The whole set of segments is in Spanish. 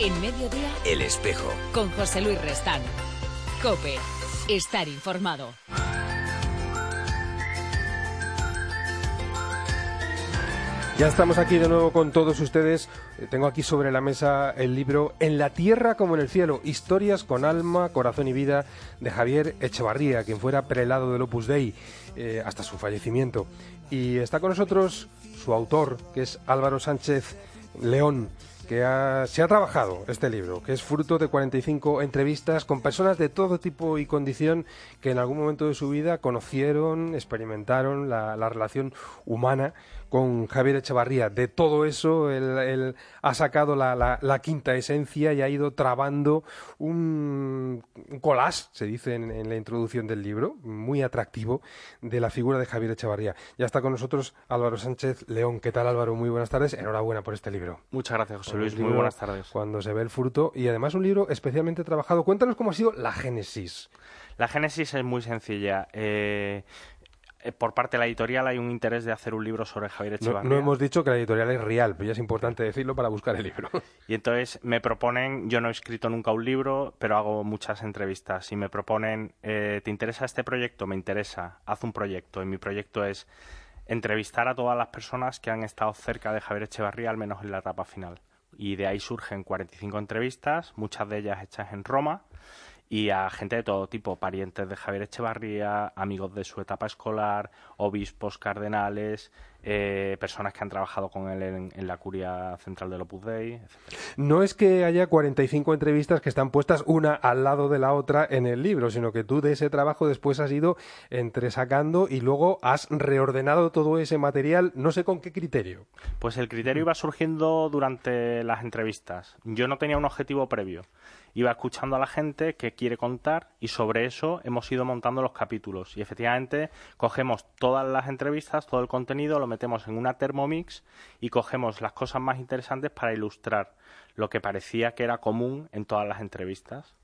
En mediodía, El espejo. con José Luis Restán. Cope. Estar informado. Ya estamos aquí de nuevo con todos ustedes. Eh, Tengo aquí sobre la mesa el libro En la tierra como en el cielo, historias con alma, corazón y vida de Javier Echevarría, quien fuera prelado del Opus Dei eh, hasta su fallecimiento. Y está con nosotros su autor, que es Álvaro Sánchez León, que ha- se ha trabajado este libro, que es fruto de 45 entrevistas con personas de todo tipo y condición que en algún momento de su vida conocieron, experimentaron la, la relación humana con Javier Echevarría. De todo eso, él, ha sacado la, quinta esencia y ha ido trabando un, un collage, se dice en, la introducción del libro, muy atractivo, de la figura de Javier Echevarría. Ya está con nosotros Álvaro Sánchez León. ¿Qué tal, Álvaro? Muy buenas tardes. Enhorabuena por este libro. Muchas gracias, José Luis. Muy buenas tardes. Cuando se ve el fruto y además un libro especialmente trabajado. Cuéntanos cómo ha sido la génesis. La génesis es muy sencilla. Eh, eh, por parte de la editorial hay un interés de hacer un libro sobre Javier No, Echevarría. no hemos dicho que la editorial es real, pero ya es importante decirlo para buscar el libro. Y entonces me proponen, yo no he escrito nunca un libro, pero hago muchas entrevistas y me proponen, eh, ¿te interesa este proyecto? Me interesa, haz un proyecto. Y mi proyecto es entrevistar a todas las personas que han estado cerca de Javier Echevarría, al menos en la etapa final. Y de ahí surgen 45 entrevistas, muchas de ellas hechas en Roma, y a gente de todo tipo, parientes de Javier Echevarría, amigos de su etapa escolar, obispos, cardenales, eh, personas que han trabajado con él en, en la curia central del Opus Dei, etc. No es que haya 45 entrevistas que están puestas una al lado de la otra en el libro, sino que tú de ese trabajo después has ido entresacando y luego has reordenado todo ese material, no sé con qué criterio. Pues el criterio iba surgiendo durante las entrevistas. Yo no tenía un objetivo previo. Iba escuchando a la gente que quiere contar y sobre eso hemos ido montando los capítulos. Y efectivamente cogemos todas las entrevistas, todo el contenido, lo metemos en una Thermomix y cogemos las cosas más interesantes para ilustrar lo que parecía que era común en todas las entrevistas.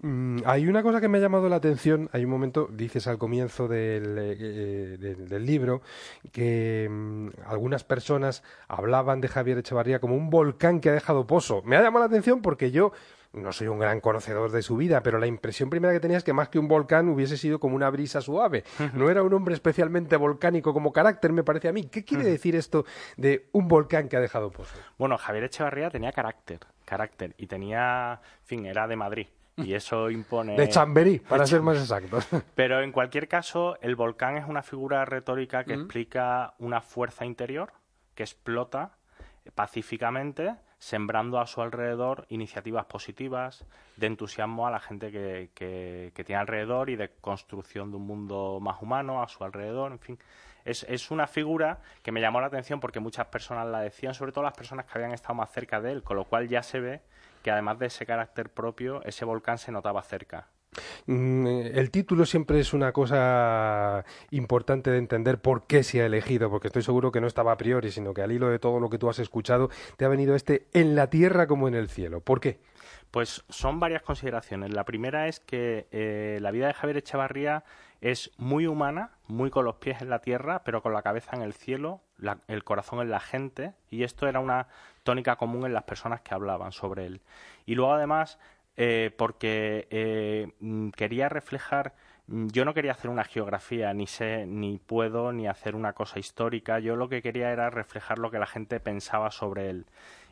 Mm, hay una cosa que me ha llamado la atención. Hay un momento, dices al comienzo del, eh, eh, del- libro, que mm, algunas personas hablaban de Javier Echevarría como un volcán que ha dejado pozo. Me ha llamado la atención porque yo no soy un gran conocedor de su vida, pero la impresión primera que tenía es que más que un volcán hubiese sido como una brisa suave. No era un hombre especialmente volcánico como carácter, me parece a mí. ¿Qué quiere decir esto de un volcán que ha dejado pozo? Bueno, Javier Echevarría tenía carácter, carácter y tenía, en fin, era de Madrid. Y eso impone... De Chamberí, para ser más exactos. Pero en cualquier caso, el volcán es una figura retórica que explica una fuerza interior que explota pacíficamente, sembrando a su alrededor iniciativas positivas, de entusiasmo a la gente que, que- tiene alrededor y de construcción de un mundo más humano a su alrededor, en fin. Es, es una figura que me llamó la atención porque muchas personas la decían, sobre todo las personas que habían estado más cerca de él, con lo cual ya se ve que además de ese carácter propio, ese volcán se notaba cerca. Mm, El título siempre es una cosa importante de entender por qué se ha elegido, porque estoy seguro que no estaba a priori, sino que al hilo de todo lo que tú has escuchado, te ha venido este en la tierra como en el cielo. ¿Por qué? Pues son varias consideraciones. La primera es que eh, la vida de Javier Echevarría es muy humana, muy con los pies en la tierra, pero con la cabeza en el cielo, el corazón en la gente, y esto era una tónica común en las personas que hablaban sobre él. Y luego además, eh, porque eh, mm, quería reflejar, mm, yo no quería hacer una geografía, ni sé, ni puedo, ni hacer una cosa histórica, yo lo que quería era reflejar lo que la gente pensaba sobre él.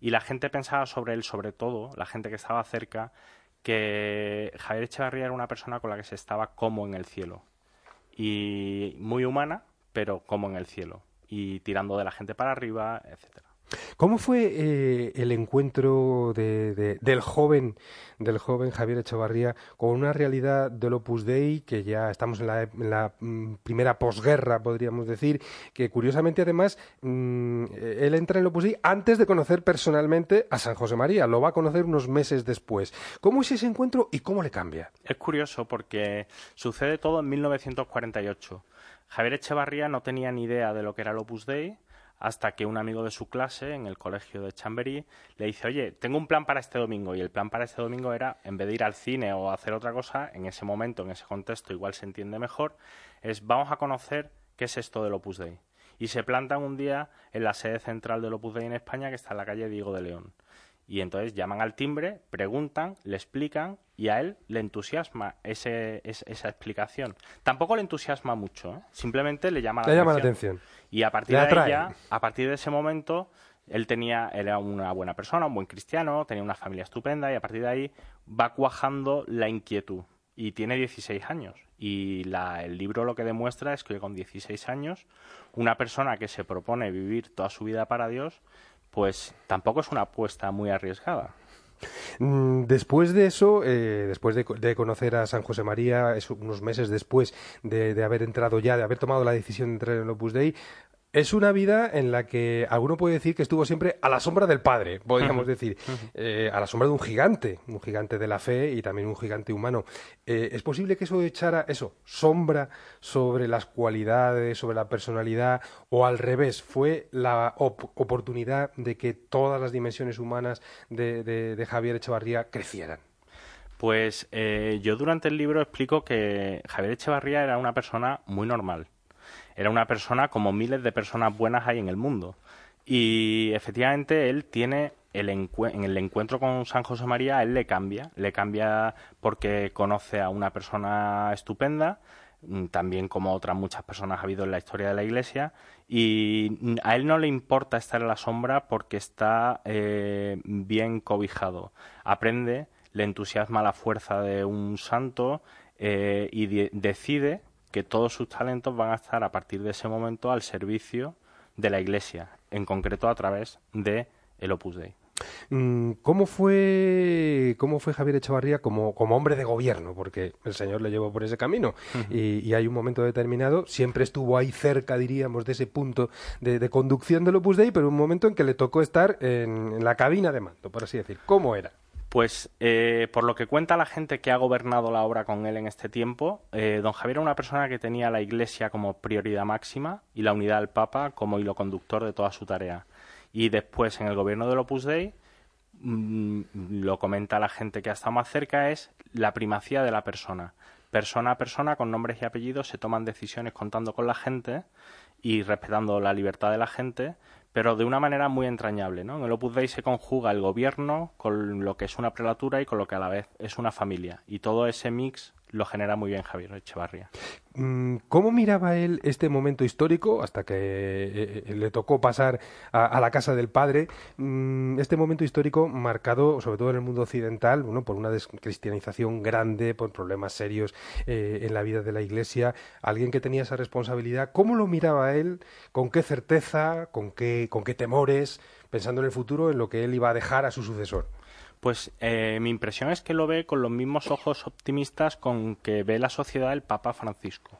Y la gente pensaba sobre él, sobre todo, la gente que estaba cerca, que Javier Echevarría era una persona con la que se estaba como en el cielo. Y muy humana, pero como en el cielo. Y tirando de la gente para arriba, etcétera. ¿Cómo fue eh, el encuentro de- de- del joven del joven Javier Echevarría con una realidad del Opus Dei que ya estamos en la, en la, mm, primera posguerra, podríamos decir, que curiosamente además mm, él entra en el Opus Dei antes de conocer personalmente a San José María, lo va a conocer unos meses después. ¿Cómo es ese encuentro y cómo le cambia? Es curioso porque sucede todo en 1948. Javier Echevarría no tenía ni idea de lo que era el Opus Dei hasta que un amigo de su clase en el colegio de Chamberí le dice, oye, tengo un plan para este domingo. Y el plan para este domingo era, en vez de ir al cine o hacer otra cosa, en ese momento, en ese contexto, igual se entiende mejor, es vamos a conocer qué es esto del Opus Dei. Y se plantan un día en la sede central del Opus Dei en España, que está en la calle Diego de León. Y entonces llaman al timbre, preguntan, le explican y a él le entusiasma ese, esa explicación. Tampoco le entusiasma mucho, ¿eh? simplemente le llama la, atención. Y a partir, de a partir de ese momento, él tenía, era una buena persona, un buen cristiano, tenía una familia estupenda y a partir de ahí va cuajando la inquietud. Y tiene 16 años. Y la, el libro lo que demuestra es que con 16 años, una persona que se propone vivir toda su vida para Dios, pues tampoco es una apuesta muy arriesgada. Mm, después de eso, eh, después de, conocer a San José María, unos meses después de, de, haber entrado ya, de haber tomado la decisión de entrar en el Opus Dei, es una vida en la que alguno puede decir que estuvo siempre a la sombra del padre, podríamos decir, eh, a la sombra de un gigante, un gigante de la fe y también un gigante humano. Eh, ¿Es posible que eso echara eso, sombra sobre las cualidades, sobre la personalidad, o al revés, fue la oportunidad de que todas las dimensiones humanas de, Javier Echevarría crecieran? Pues eh, yo durante el libro explico que Javier Echevarría era una persona muy normal era una persona como miles de personas buenas hay en el mundo. Y efectivamente él tiene el en el encuentro con San José María, él le cambia, le cambia porque conoce a una persona estupenda, mm, también como otras muchas personas ha habido en la historia de la Iglesia, y a él no le importa estar en la sombra porque está eh, bien cobijado. Aprende, le entusiasma la fuerza de un santo eh, y decide que todos sus talentos van a estar a partir de ese momento al servicio de la Iglesia, en concreto a través de el Opus Dei. Mm, ¿Cómo fue, cómo fue Javier Echevarría como, como hombre de gobierno? Porque el Señor le llevó por ese camino y, hay un momento determinado, siempre estuvo ahí cerca, diríamos, de ese punto de, conducción del Opus Dei, pero un momento en que le tocó estar en, en la cabina de mando, por así decir. ¿Cómo era? Pues eh, por lo que cuenta la gente que ha gobernado la obra con él en este tiempo, eh, don Javier era una persona que tenía la Iglesia como prioridad máxima y la unidad del Papa como hilo conductor de toda su tarea. Y después en el gobierno del Opus Dei, mm, lo comenta la gente que ha estado más cerca, es la primacía de la persona. Persona a persona, con nombres y apellidos, se toman decisiones contando con la gente y respetando la libertad de la gente, pero de una manera muy entrañable. ¿no? En el Opus Dei se conjuga el gobierno con lo que es una prelatura y con lo que a la vez es una familia. Y todo ese mix lo genera muy bien Javier Echevarría. Mm, ¿Cómo miraba él este momento histórico hasta que eh, eh, le tocó pasar a, la casa del padre? Mm, este momento histórico marcado, sobre todo en el mundo occidental, bueno, por una descristianización grande, por problemas serios eh, en la vida de la Iglesia. Alguien que tenía esa responsabilidad, ¿cómo lo miraba él? ¿Con qué certeza? ¿Con qué, con qué temores? Pensando en el futuro, en lo que él iba a dejar a su sucesor. Pues eh, mi impresión es que lo ve con los mismos ojos optimistas con que ve la sociedad el Papa Francisco.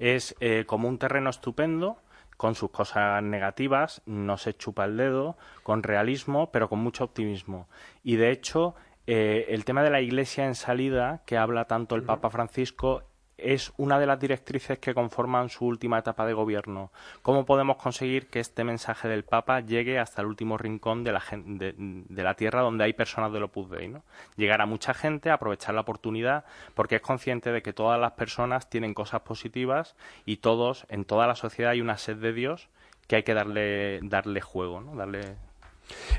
Es eh, como un terreno estupendo, con sus cosas negativas, no se chupa el dedo, con realismo, pero con mucho optimismo. Y de hecho, eh, el tema de la Iglesia en salida, que habla tanto el Papa Francisco, es una de las directrices que conforman su última etapa de gobierno. ¿Cómo podemos conseguir que este mensaje del Papa llegue hasta el último rincón de la, de, la tierra donde hay personas del Opus Dei? ¿no? Llegar a mucha gente, aprovechar la oportunidad, porque es consciente de que todas las personas tienen cosas positivas y todos, en toda la sociedad hay una sed de Dios que hay que darle, darle juego, ¿no? darle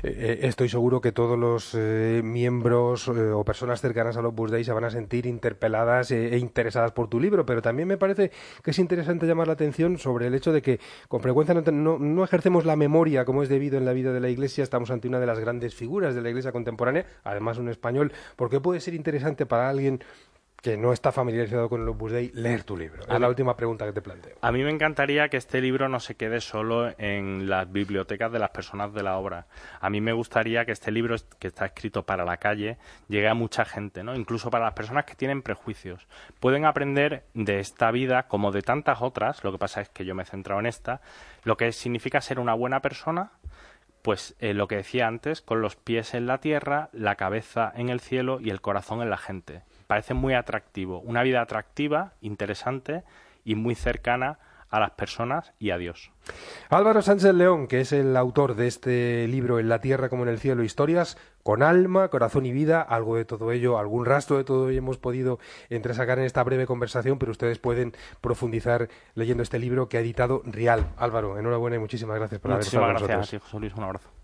eh, eh, estoy seguro que todos los eh, miembros o personas cercanas al Opus Dei se van a sentir interpeladas e interesadas por tu libro, pero también me parece que es interesante llamar la atención sobre el hecho de que con frecuencia no, no, ejercemos la memoria como es debido en la vida de la Iglesia, estamos ante una de las grandes figuras de la Iglesia contemporánea, además un español, porque puede ser interesante para alguien que no está familiarizado con el Opus Dei, leer tu libro? Es la última pregunta que te planteo. A mí me encantaría que este libro no se quede solo en las bibliotecas de las personas de la obra. A mí me gustaría que este libro, que está escrito para la calle, llegue a mucha gente, ¿no? Incluso para las personas que tienen prejuicios. Pueden aprender de esta vida, como de tantas otras, lo que pasa es que yo me he centrado en esta, lo que significa ser una buena persona, pues eh, lo que decía antes, con los pies en la tierra, la cabeza en el cielo y el corazón en la gente parece muy atractivo. Una vida atractiva, interesante y muy cercana a las personas y a Dios. Álvaro Sánchez León, que es el autor de este libro En la tierra como en el cielo, historias con alma, corazón y vida, algo de todo ello, algún rastro de todo ello hemos podido entresacar en esta breve conversación, pero ustedes pueden profundizar leyendo este libro que ha editado Rial. Álvaro, enhorabuena y muchísimas gracias por haber estado con nosotros. Muchísimas gracias, José Luis, un abrazo.